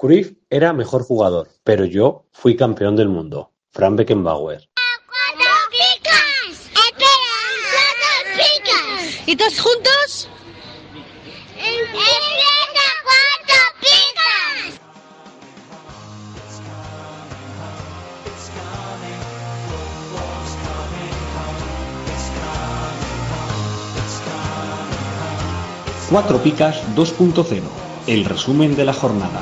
Cruyff era mejor jugador, pero yo fui campeón del mundo. Frank Beckenbauer. ¡Cuatro picas! ¡Espera! ¡Cuatro picas! ¿Y todos juntos? ¡Empieza cuatro picas! Cuatro Picas 2.0, el resumen de la jornada.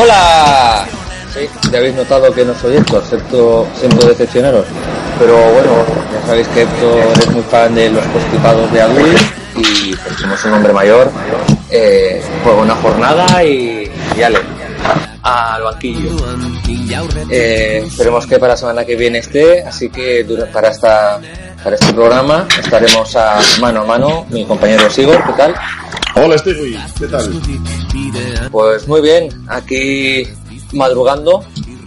¡Hola! Sí, ya habéis notado que no soy Héctor, excepto siento decepcionaros. Pero bueno, ya sabéis que Héctor es muy fan de los constipados de Adul y pues somos un hombre mayor. Eh, una jornada y, y ale, al banquillo. Eh, esperemos que para la semana que viene esté, así que para esta para este programa estaremos a mano a mano mi compañero Sigor, ¿qué tal? Hola Stevie, ¿qué tal? Pues muy bien, aquí madrugando,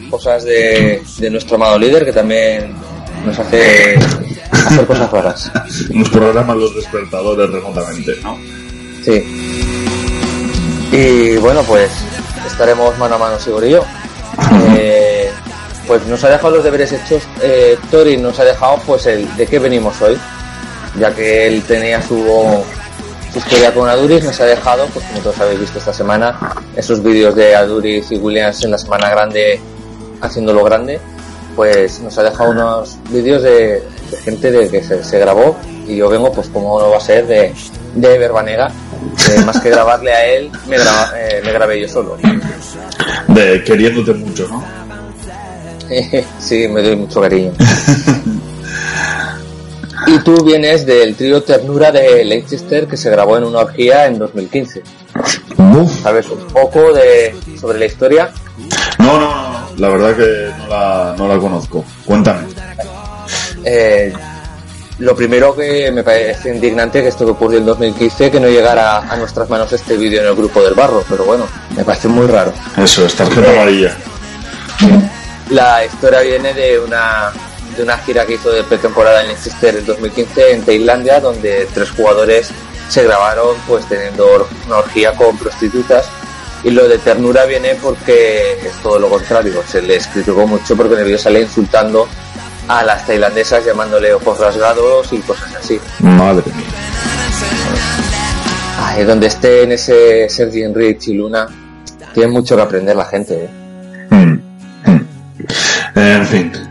cosas de, de nuestro amado líder que también nos hace hacer cosas raras. Nos programan los despertadores remotamente, ¿no? Sí. Y bueno, pues estaremos mano a mano, Sigor y yo. Eh, pues nos ha dejado los deberes hechos, eh, Tori nos ha dejado pues el de qué venimos hoy, ya que él tenía su, su historia con Aduris, nos ha dejado, pues como todos habéis visto esta semana, esos vídeos de Aduris y Williams en la semana grande, haciéndolo grande, pues nos ha dejado unos vídeos de, de gente de que se, se grabó y yo vengo pues como no va a ser de, de Verbanega, que más que grabarle a él, me, graba- eh, me grabé yo solo. De queriéndote mucho, ¿no? sí, me doy mucho cariño. y tú vienes del trío Ternura de Leicester que se grabó en una orgía en 2015. Uf. ¿Sabes un poco de sobre la historia? No, no, no, no, la verdad que no la, no la conozco. Cuéntame. Eh, lo primero que me parece indignante que esto que ocurrió en 2015 que no llegara a nuestras manos este vídeo en el grupo del barro, pero bueno, me parece muy raro. Eso, es tarjeta amarilla. La historia viene de una de una gira que hizo de pretemporada en Leicester en 2015 en Tailandia, donde tres jugadores se grabaron pues teniendo una orgía con prostitutas. Y lo de ternura viene porque es todo lo contrario. Se les criticó mucho porque vídeo sale insultando a las tailandesas llamándole ojos rasgados y cosas así. Madre mía. Ay, donde estén ese Sergi Enrich y Luna, tienen mucho que aprender la gente. ¿eh? Mm, mm. En fin.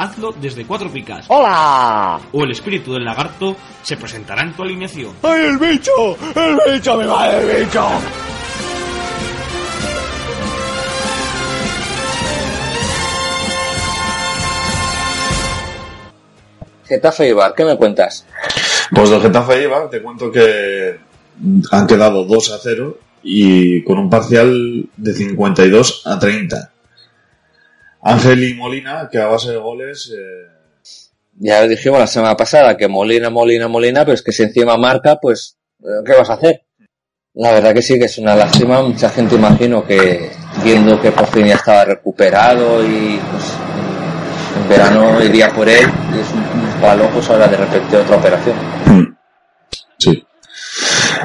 hazlo desde Cuatro Picas. ¡Hola! O el espíritu del lagarto se presentará en tu alineación. ¡Ay, el bicho! ¡El bicho me va el bicho! Getafe Ibar, ¿qué me cuentas? Pues del Getafe Ibar te cuento que han quedado 2 a 0 y con un parcial de 52 a 30. Ángel y Molina, que a base de goles... eh, Ya lo dijimos la semana pasada que Molina, Molina, Molina, pero es que si encima marca, pues, eh, ¿qué vas a hacer? La verdad que sí que es una lástima. Mucha gente imagino que viendo que por fin ya estaba recuperado y pues en verano iría por él y es un, un palo, pues ahora de repente otra operación. Sí.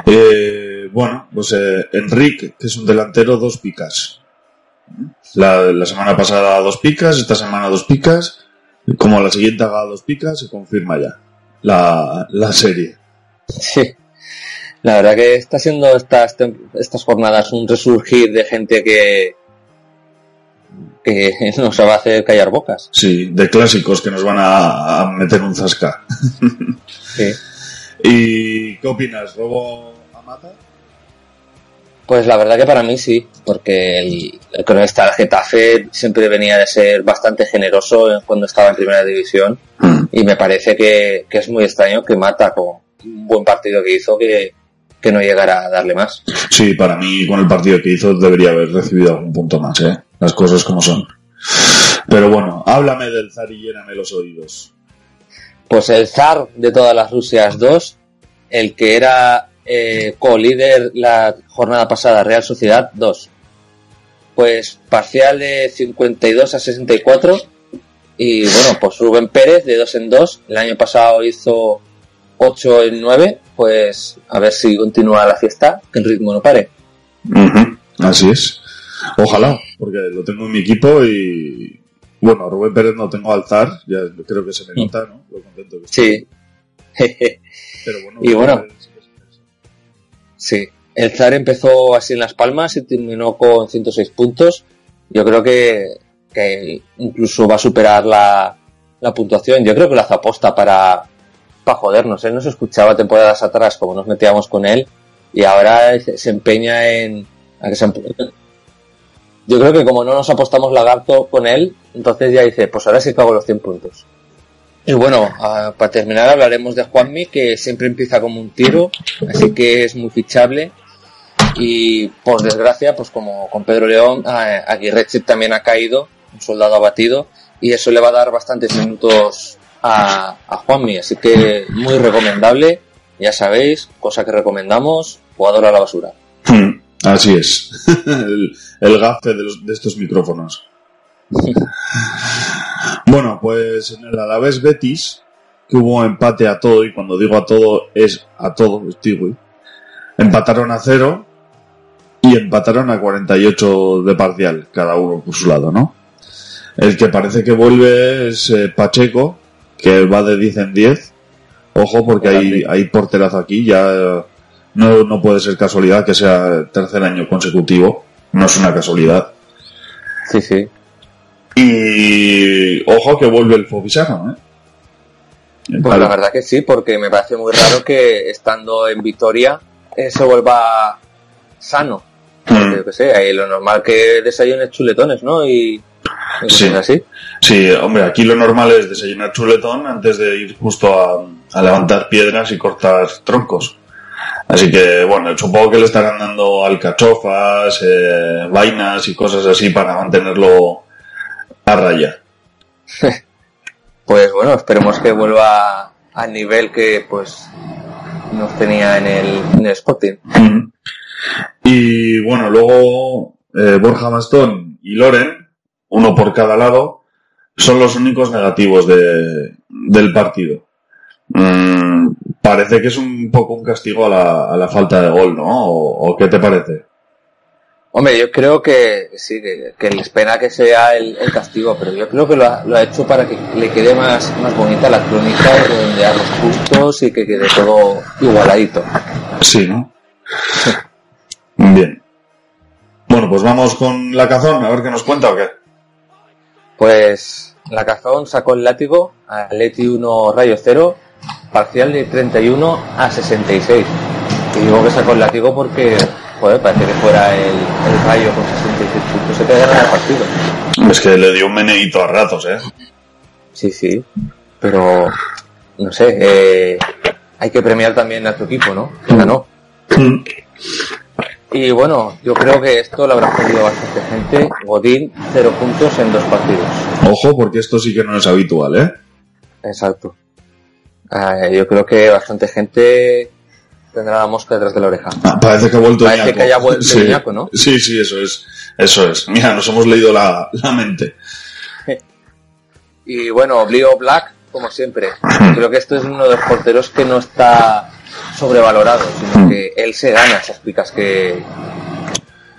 Eh, bueno, pues eh, Enrique, que es un delantero, dos picas. La, la semana pasada dos picas, esta semana dos picas. Como la siguiente haga dos picas, se confirma ya la, la serie. Sí. La verdad que está siendo estas, estas jornadas un resurgir de gente que, que nos va a hacer callar bocas. Sí, de clásicos que nos van a, a meter un zasca. Sí. ¿Y qué opinas? ¿Robo a mata? Pues la verdad que para mí sí, porque el, el cronista del Getafe siempre venía de ser bastante generoso en- cuando estaba en primera división y me parece que, que es muy extraño que Mata con un buen partido que hizo que, que no llegara a darle más. Sí, para mí con el partido que hizo debería haber recibido algún punto más, ¿eh? Las cosas como son. Pero bueno, háblame del zar y lléname los oídos. Pues el zar de todas las Rusias 2, el que era eh, co-líder la jornada pasada, Real Sociedad 2. Pues parcial de 52 a 64. Y bueno, pues Rubén Pérez de 2 en 2. El año pasado hizo 8 en 9. Pues a ver si continúa la fiesta, que el ritmo no pare. Así es. Ojalá, porque lo tengo en mi equipo y... Bueno, a Rubén Pérez no tengo al zar, ya creo que se me nota, ¿no? Lo contento que estoy. Sí. Pero bueno, Y bueno. Rubén Pérez sí que es interesante. Sí, el Zar empezó así en Las Palmas y terminó con 106 puntos. Yo creo que, incluso va a superar la, la puntuación. Yo creo que lo hace aposta para, para jodernos. Él nos escuchaba temporadas atrás como nos metíamos con él y ahora se empeña en... que se empe- Yo creo que como no nos apostamos lagarto con él, entonces ya dice, pues ahora sí que hago los 100 puntos. Y bueno, ah, para terminar hablaremos de Juanmi, que siempre empieza como un tiro, así que es muy fichable. Y por desgracia, pues como con Pedro León, ah, Aguirre también ha caído, un soldado abatido, y eso le va a dar bastantes minutos a, a Juanmi, así que muy recomendable, ya sabéis, cosa que recomendamos, jugador a la basura. Hmm, Así es. el, el gafe de, los- de estos micrófonos. bueno, pues en el Alavés Betis, que hubo empate a todo, y cuando digo a todo es a todo, estoy, güey. Empataron a cero y empataron a 48 de parcial, cada uno por su lado, ¿no? El que parece que vuelve es eh, Pacheco, que va de 10 en 10. Ojo, porque hay, hay porterazo aquí, ya no, no puede ser casualidad que sea tercer año consecutivo, no es una casualidad. Sí, sí. Y ojo que vuelve el Fobisano, ¿eh? Pues la verdad que sí, porque me parece muy raro que estando en Vitoria eh, se vuelva sano. Porque, yo qué sé, ahí lo normal que desayunes chuletones, ¿no? Y, Sí. así. Sí, hombre, aquí lo normal es desayunar chuletón antes de ir justo a, a levantar piedras y cortar troncos. Así que, bueno, supongo que le estarán dando alcachofas, eh, vainas y cosas así para mantenerlo a raya. Pues bueno, esperemos que vuelva al nivel que pues nos tenía en el, en el Sporting. Ujú. Y bueno, luego eh, Borja Bastón y Loren, uno por cada lado, son los únicos negativos de, del partido. Mm, parece que es un poco un castigo a la, a la falta de gol, ¿no? ¿O, o qué te parece? Hombre, yo creo que sí, que, que les pena que sea el, el castigo, pero yo creo que lo ha, lo ha hecho para que le quede más, más bonita la crónica, redondear los puntos y que quede todo igualadito. Sí, ¿no? Bien. Bueno, pues vamos con la cazón, a ver qué nos cuenta o qué. Pues la Cazón sacó el látigo a Leti 1 Rayo 0, parcial de 31 a 66. Y digo que sacó el látigo porque, joder, parece que fuera el, el Rayo con 66 puntos se te el partido. Es que le dio un meneíto a ratos, ¿eh? Sí, sí, pero no sé, eh, hay que premiar también a tu equipo, ¿no? Que ganó. Y bueno, yo creo que esto lo habrá jodido bastante gente. Godín, cero puntos en dos partidos. Ojo, porque esto sí que no es habitual, ¿eh? Exacto. Eh, yo creo que bastante gente tendrá la mosca detrás de la oreja. Ah, parece que ha vuelto Parece Ñaco. que haya vuelto sí. Ñaco, ¿no? Sí, sí, eso es. Eso es. Mira, nos hemos leído la, la mente. Y bueno, Leo Black, como siempre. Creo que esto es uno de los porteros que no está sobrevalorado, sino que él se gana esas picas que,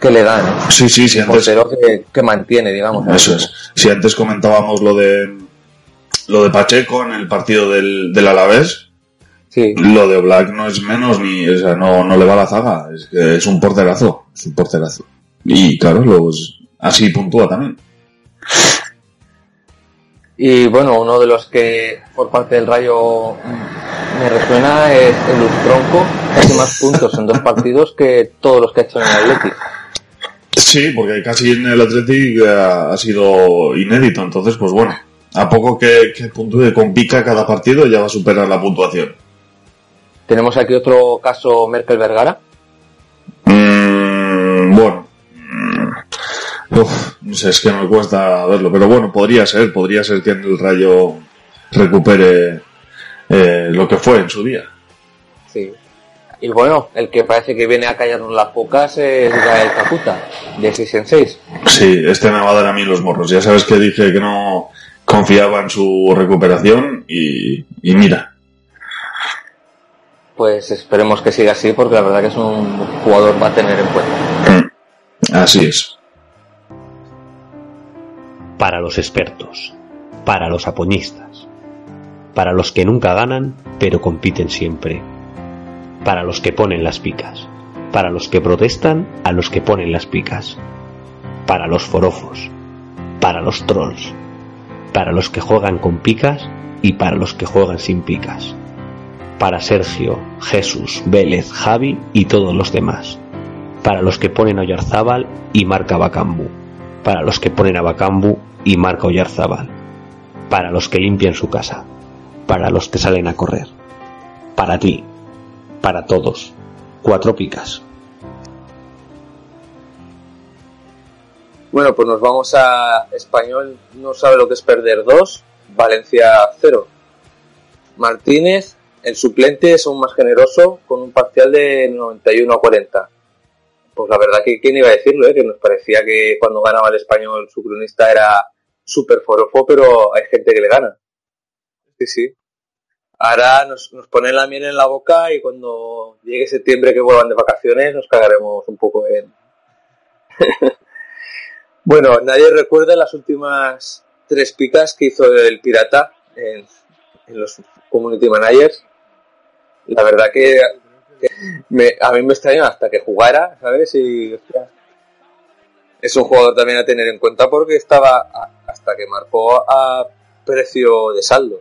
que le dan. ¿eh? Sí, sí, sí, Un antes, portero que, que mantiene, digamos. eso es. Si antes comentábamos lo de lo de Pacheco en el partido del, del Alavés, Sí. Lo de Black no es menos ni, o sea, no, no le va a la zaga, es que es un porterazo, es un porterazo. Y claro, luego es- así puntúa también. Y bueno, uno de los que por parte del Rayo me resuena es el Tronco, que hace más puntos en dos partidos que todos los que ha hecho en el Atlético. Sí, porque casi en el Athletic eh, ha sido inédito, entonces pues bueno, a poco que, que puntúe con pica cada partido ya va a superar la puntuación. Tenemos aquí otro caso Merkel Vergara. Mm, bueno, mm, uf, no sé, es que me cuesta verlo, pero bueno, podría ser, podría ser que en el Rayo recupere eh, lo que fue en su día. Sí. Y bueno, el que parece que viene a callarnos las pocas es Gael Caputa, de 6 en 6. Sí, este me va a dar a mí los morros. Ya sabes que dije que no confiaba en su recuperación y, y mira, Pues esperemos que siga así porque la verdad que es un jugador para tener en cuenta. así es. Para los expertos, para los apoñistas, para los que nunca ganan pero compiten siempre, para los que ponen las picas, para los que protestan a los que ponen las picas, para los forofos, para los trolls, para los que juegan con picas y para los que juegan sin picas, para Sergio, Jesús, Vélez, Javi y todos los demás, para los que ponen a Oyarzábal y marca Bacambu, para los que ponen a Bacambu y marca Oyarzábal, para los que limpian su casa, para los que salen a correr, para ti, para todos, cuatro picas. Bueno, pues nos vamos a Español, no sabe lo que es perder dos, Valencia cero. Martínez, el suplente, es aún más generoso con un parcial de 91 a 40. Pues la verdad que quién iba a decirlo, eh? que nos parecía que cuando ganaba el español su cronista era súper forofo, pero hay gente que le gana. Sí, sí. Ahora nos, nos ponen la miel en la boca y cuando llegue septiembre que vuelvan de vacaciones nos cagaremos un poco en... bueno, nadie recuerda las últimas tres picas que hizo el Pirata en, en los Community Managers. La verdad que, que me- a mí me extrañó hasta que jugara, ¿sabes? Y hostia, es un jugador también a tener en cuenta porque estaba a- hasta que marcó a precio de saldo.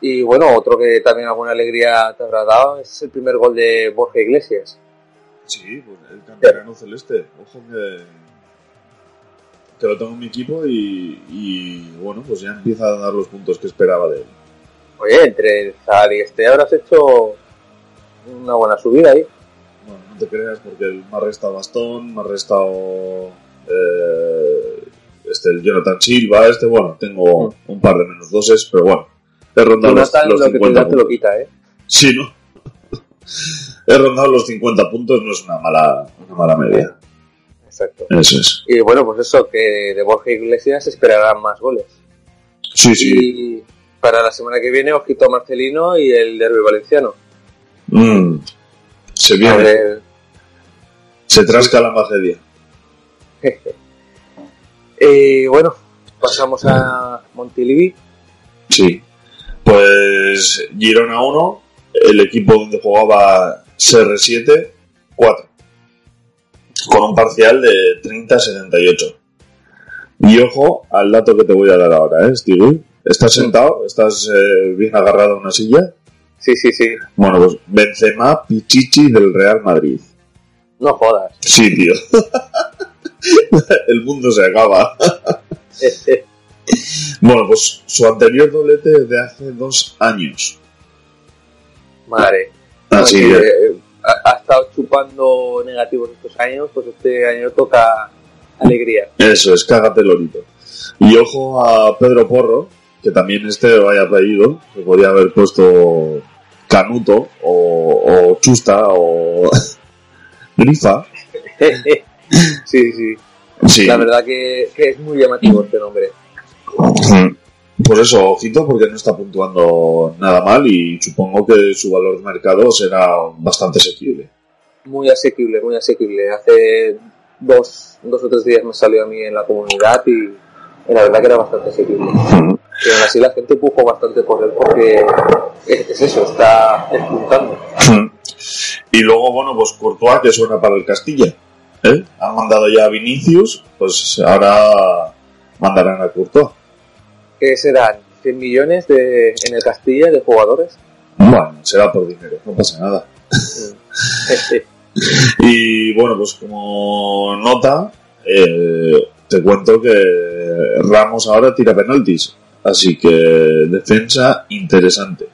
Y bueno, otro que también alguna alegría te habrá dado es el primer gol de Borja Iglesias. Sí, pues el canterano celeste. Ojo que, que lo tengo en mi equipo y, y, bueno, pues ya empieza a dar los puntos que esperaba de él. Oye, entre el Zahar y este habrás hecho una buena subida ahí. Bueno, no te creas porque me ha restado Bastón, me ha restado eh, este, el Jonathan Silva, este, bueno, tengo un par de menos doses, pero bueno, he rondado los, Jonathan los lo que te 50 da te lo quita, ¿eh? Sí, ¿no? he rondado los 50 puntos, no es una mala, una mala media. Exacto. Eso es. Y bueno, pues eso, que de Borja Iglesias esperarán más goles. Sí, sí. Y para la semana que viene, ojito a Marcelino y el derby valenciano. Mm, se viene, ver, se trasca la tragedia. eh, bueno, pasamos a Montilivi. Sí. Pues Girona 1, el equipo donde jugaba CR7, 4. Con un parcial de 30-78. Y ojo al dato que te voy a dar ahora, ¿eh, Stevie? ¿Estás sentado? ¿Estás eh, bien agarrado a una silla? Sí, sí, sí. Bueno, pues Benzema Pichichi del Real Madrid. No jodas. Sí, tío. el mundo se acaba. Bueno, pues su anterior doblete es de hace dos años. Madre. Así que- que, eh, ha, ha estado chupando negativos estos años, pues este año toca alegría. Eso es, cágate lorito. Y ojo a Pedro Porro, que también este vaya apellido, que podría haber puesto Canuto o, o Chusta o Grifa. sí, sí. Sí. La verdad que, que es muy llamativo este nombre. Pues eso, ojito, porque no está puntuando nada mal y supongo que su valor de mercado será bastante asequible. Muy asequible, muy asequible. Hace dos, dos o tres días me salió a mí en la comunidad y la verdad que era bastante asequible. Así la gente empujó bastante por él porque es, es eso, está despuntando. Y luego, bueno, pues Courtois que suena para el Castilla. ¿eh? Han mandado ya a Vinicius, pues ahora mandarán a Courtois. ¿Qué serán? ¿100 millones de, en el Castilla de jugadores? Bueno, será por dinero, no pasa nada. Y bueno, pues como nota, eh, te cuento que Ramos ahora tira penaltis. Así que defensa interesante.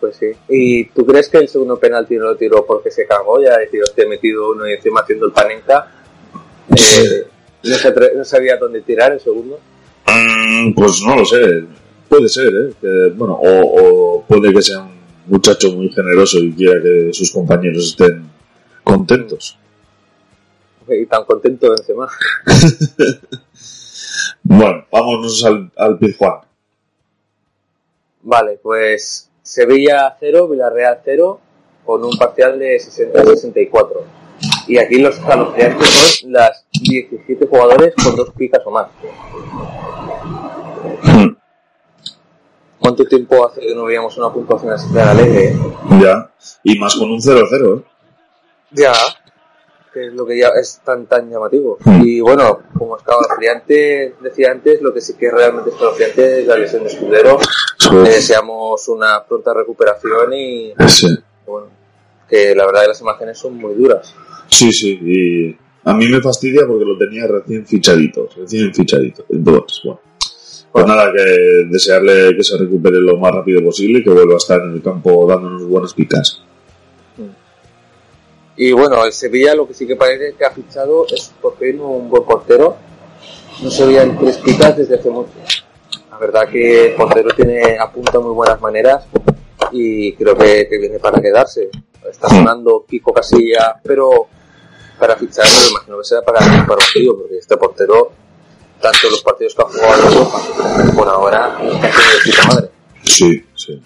Pues sí. ¿Y tú crees que el segundo penalti no lo tiró porque se cagó? Ya decir, hostia, he metido uno y encima haciendo el panenca. Eh, no, se atre- no sabía dónde tirar el segundo. Mm, pues no lo sé. Puede ser, ¿eh? Que, bueno, o, o puede que sea un muchacho muy generoso y quiera que sus compañeros estén contentos. Y tan contento encima. Bueno, vámonos al, al Pizjuán. Vale, pues Sevilla 0, Villarreal 0, con un parcial de 60-64. Y aquí los escalofriantes son las 17 jugadores con dos picas o más. ¿Cuánto tiempo hace que no veíamos una puntuación así tan alegre? eh? Ya. Y más con un 0-0, ¿eh? Ya. Que es lo que ya es tan tan llamativo. Mm. Y bueno, como escalofriante decía antes, lo que sí que es realmente escalofriante es la lesión de Escudero. Le deseamos una pronta recuperación y Sí. bueno, que la verdad que las imágenes son muy duras. Sí, sí, y a mí me fastidia porque lo tenía recién fichadito, recién fichadito. Entonces, bueno, pues nada, que desearle que se recupere lo más rápido posible y que vuelva a estar en el campo dándonos buenas picas. Y bueno, el Sevilla lo que sí que parece que ha fichado es por fin un buen portero. No se veían tres picas desde hace mucho. La verdad que el portero tiene apunta muy buenas maneras y creo que, que viene para quedarse. Está sonando Kiko Casilla, pero para ficharlo me imagino que será para el partido, porque este portero, tanto los partidos que ha jugado en Europa, por ahora, haciendo de puta madre. Sí, sí.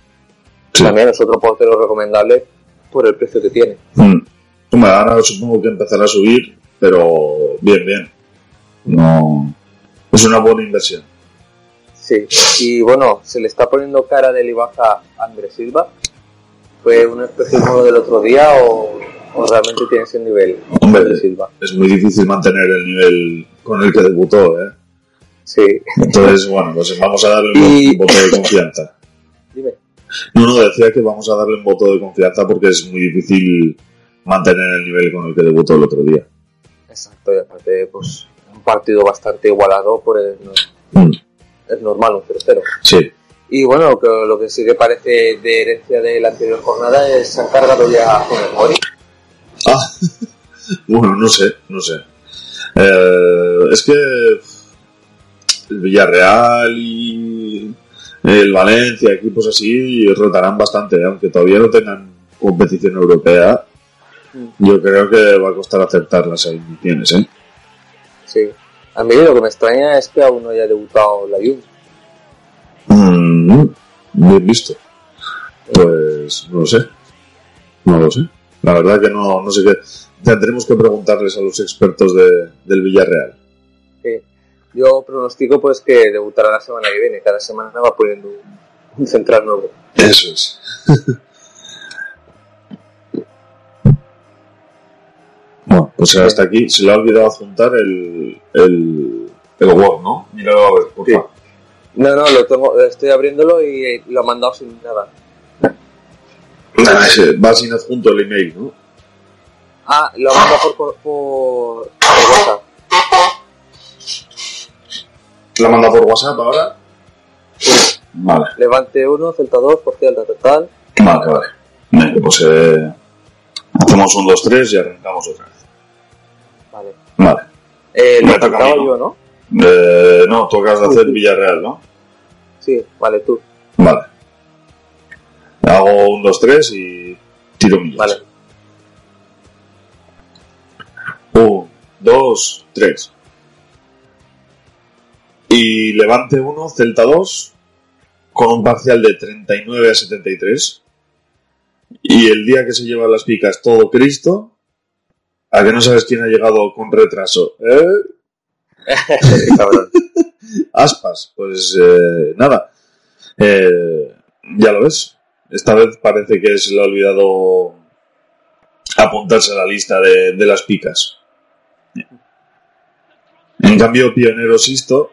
También es otro portero recomendable por el precio que tiene. Mm. Hombre, ahora supongo que empezará a subir, pero bien, bien. No. Es una buena inversión. Sí, y bueno, se le está poniendo cara de libaja a Andrés Silva. ¿Fue un espejismo del otro día o, o realmente tiene ese nivel Hombre, Andrés Silva? es muy difícil mantener el nivel con el que debutó, ¿eh? Sí. Entonces, bueno, pues vamos a darle Y- un voto de confianza. Dime. No, no, decía que vamos a darle un voto de confianza porque es muy difícil mantener el nivel con el que debutó el otro día. Exacto, y aparte, pues un partido bastante igualado, pues no- Mm, es normal un 0-0. Sí. Y bueno, que lo que sí que parece de herencia de la anterior jornada es se han cargado ya a Funes Mori. Ah, bueno, no sé, no sé. Eh, es que el Villarreal y el Valencia, equipos así, rotarán bastante, aunque todavía no tengan competición europea. Yo creo que va a costar aceptar las alineaciones, ¿eh? Sí. A mí lo que me extraña es que aún no haya debutado la Juve. Mm, bien visto. Pues no lo sé. No lo sé. La verdad que no, no sé qué. Tendremos que preguntarles a los expertos de, del Villarreal. Sí. Yo pronostico pues que debutará la semana que viene. Cada semana va poniendo un, un central nuevo. Eso es. bueno, pues hasta aquí. Se le ha olvidado adjuntar el, el, el Word, ¿no? Míralo a ver, por favor. No, no, lo tengo, estoy abriéndolo y lo he mandado sin nada. Ah, ese, Va sin adjunto el email, ¿no? Ah, lo he mandado por, por, por, por WhatsApp. ¿La manda por WhatsApp ahora? Vale, Levante 1, Celta 2, parcial tal, tal, tal. vale, vale. Pues eh, hacemos un 2-3 y arrancamos otra vez. Vale. Vale. Eh, Me toca a mí, ¿no? yo, ¿no? Eh, no, tú acabas de hacer Villarreal, ¿no? Sí, vale, tú. Vale. Hago un 2-3 y tiro millas. Vale. Un, dos, tres. Y Levante 1, Celta 2, con un parcial de 39 a 73. Y el día que se llevan las picas todo Cristo, a que no sabes quién ha llegado con retraso. ¿Eh? Cabrón. Aspas, pues eh, nada. Eh, ya lo ves. Esta vez parece que se le ha olvidado apuntarse a la lista de, de las picas. En cambio, Pionero Sisto,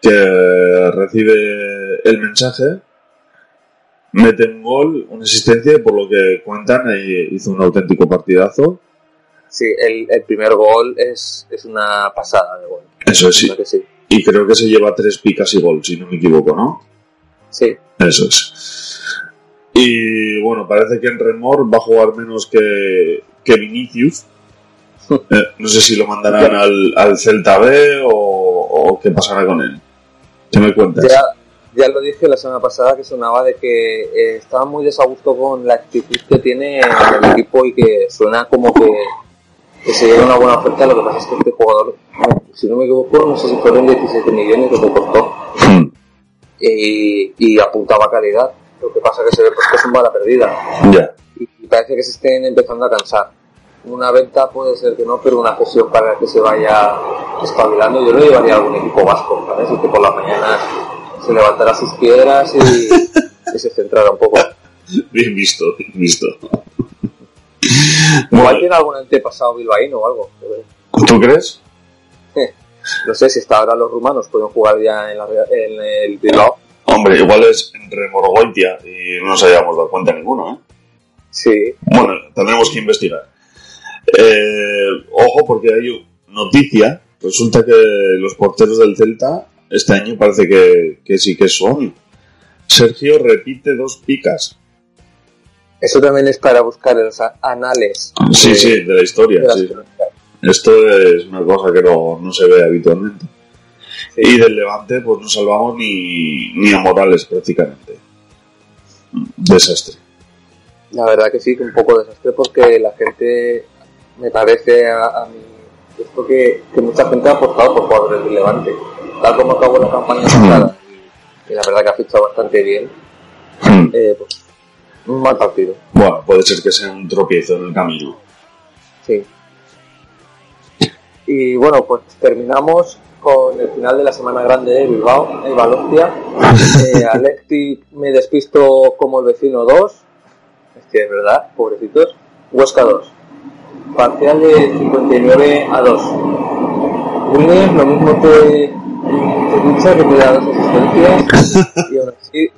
que recibe el mensaje, mete un gol, una asistencia, y por lo que cuentan, eh, hizo un auténtico partidazo. Sí, el, el primer gol es, es una pasada de gol. Eso es, sí. ¿Verdad que sí? Y creo que se lleva tres picas y gol, si no me equivoco, ¿no? Sí, Eso es. Y bueno, parece que en Remor va a jugar menos que, que Vinicius. Eh, no sé si lo mandarán al, al Celta B o, o qué pasará con él. ¿Qué me cuentas? ya, ya lo dije la semana pasada que sonaba de que eh, estaba muy desagusto con la actitud que tiene en el equipo y que suena como que, que se lleva una buena oferta. Lo que pasa es que este jugador, si no me equivoco, no sé si fueron 17 millones lo que costó Hmm, y, y apuntaba calidad. Lo que pasa que se ve pues, que es un bala perdida. ya. y y parece que se estén empezando a cansar. Una venta puede ser que no, pero una cesión para que se vaya espabilando. Yo lo llevaría a algún equipo vasco, ¿sabes? Y que por las mañanas se levantara sus piedras y, y se centrara un poco. Bien visto, bien visto. Igual tiene algún antepasado bilbaíno o algo. ¿Tú crees? No sé si hasta ahora los rumanos pueden jugar ya en, la, Real- en el Bilbao. Hombre, igual es en Remorgoitia y no nos hayamos dado cuenta ninguno, ¿eh? Sí, Bueno, tendremos que investigar. Eh, ojo, porque hay noticia. Resulta que los porteros del Celta este año parece que, que sí que son. Sergio repite dos picas. Eso también es para buscar los anales. Sí, de- sí, de la historia. de sí. Esto es una cosa que no, no se ve habitualmente. Y del Levante, pues no salvamos ni, ni a Morales prácticamente. Desastre. La verdad que sí, que un poco desastre porque la gente, me parece a, a mí, esto que, que mucha gente ha apostado por jugadores del Levante. Tal como acabó la campaña pasada, y, y la verdad que ha fichado bastante bien, Hmm. eh, pues, un mal partido. Bueno, puede ser que sea un tropiezo en el camino. Sí. Y bueno, pues terminamos con el final de la semana grande de Bilbao, en Valencia. Eh, Alexi me despisto como el vecino 2. Es que es verdad, pobrecitos. Huesca 2. Parcial de 59 a 2. Williams, lo mismo que que Dicha, que te da dos asistencias. Y aún así,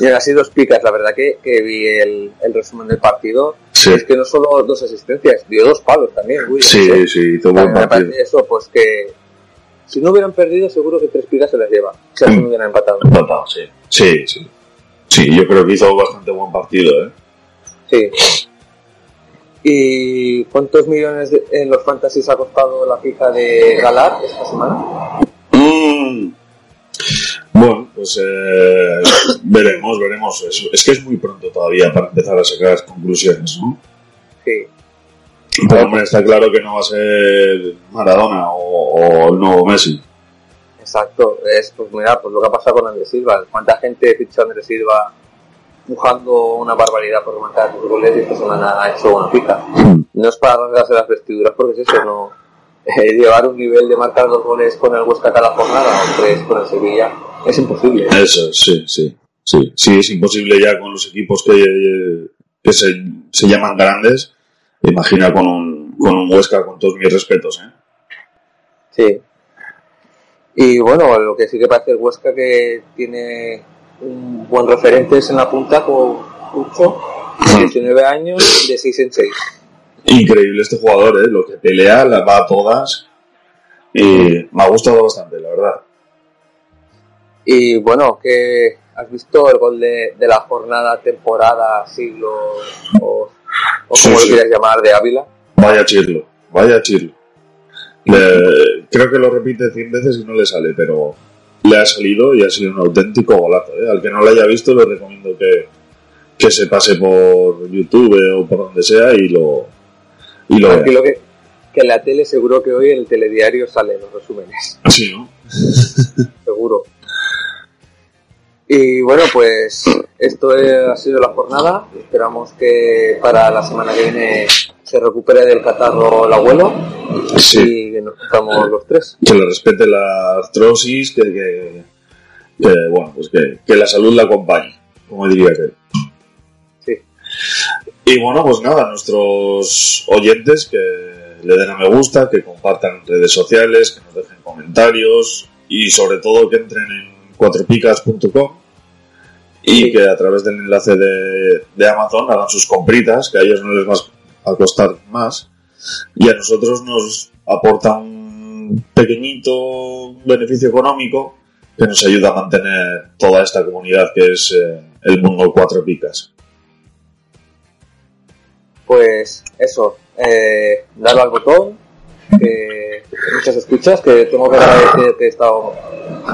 y así dos picas. La verdad que, que vi el, el resumen del partido. Sí. Es que no solo dos asistencias, dio dos palos también, Williams. Sí, ¿eh? sí, me partido. eso, pues que si no hubieran perdido, seguro que tres picas se las lleva. Si así no hubieran empatado. Empatado, sí. Sí, sí. Sí, yo creo que hizo bastante buen partido, ¿eh? Sí. ¿Y cuántos millones de- en los fantasies ha costado la pica de Galar esta semana? Bueno, pues eh, veremos, veremos. Es, es que es muy pronto todavía para empezar a sacar conclusiones, ¿no? Sí. Pero hombre, está claro que no va a ser Maradona o, o el nuevo Messi. Exacto. Es, pues mira, pues lo que ha pasado con Andrés Silva. ¿Cuánta gente fichó a Andrés Silva empujando una barbaridad por rematar sus goles y esta semana ha hecho una pica? No es para rasgarse las vestiduras porque es eso, no. eh, llevar un nivel de marcar dos goles con el Huesca cada jornada o tres con el Sevilla es imposible. Eso, sí, sí. Sí, sí, es imposible ya con los equipos que, que se, se llaman grandes. Imagina con un, con un Huesca, con todos mis respetos, ¿eh? Sí. Y bueno, lo que sí que parece el Huesca que tiene un buen referente es en la punta con Pucho, de 19 años, de 6 en 6. Increíble este jugador, ¿eh? Lo que pelea, la va a todas. Y me ha gustado bastante, la verdad. Y bueno, que has visto el gol de, de la jornada, temporada, siglo o, o Sí, como sí. lo quieras llamar, de Ávila. Vaya chirlo, vaya chirlo. Le- creo que lo repite 100 veces y no le sale, pero le ha salido y ha sido un auténtico golazo. ¿eh? Al que no lo haya visto, le recomiendo que, que se pase por YouTube o por donde sea y lo, y lo. Tranquilo que, que en la tele seguro que hoy en el telediario salen los resúmenes. Sí, ¿no? seguro. Y bueno, pues esto ha sido la jornada. Esperamos que para la semana que viene se recupere del catarro el abuelo Sí. y que nos juntamos los tres. Que le respete la artrosis, que, que, que, bueno, pues que, que la salud la acompañe, como diría que. Y bueno, pues nada, nuestros oyentes que le den a me gusta, que compartan en redes sociales, que nos dejen comentarios y sobre todo que entren en cuatropicas.com y que a través del enlace de, de Amazon hagan sus compritas, que a ellos no les va a costar más y a nosotros nos aporta un pequeñito beneficio económico que nos ayuda a mantener toda esta comunidad que es eh, el mundo cuatro picas. Pues eso, eh, darle al botón, que muchas escuchas, que tengo que agradecer que he estado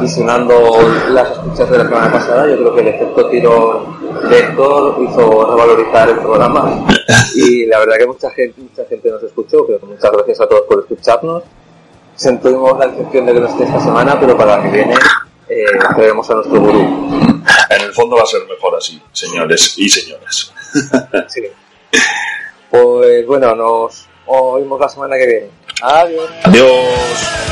visionando las escuchas de la semana pasada. Yo creo que el efecto tiro de Héctor hizo revalorizar el programa y la verdad que mucha gente, mucha gente nos escuchó. Pero muchas gracias a todos por escucharnos. Sentimos la decepción de que no esté esta semana, pero para la que viene eh, traeremos a nuestro gurú. En el fondo va a ser mejor así, señores y señoras. Sí. Pues bueno, nos oímos la semana que viene. Adiós. Adiós.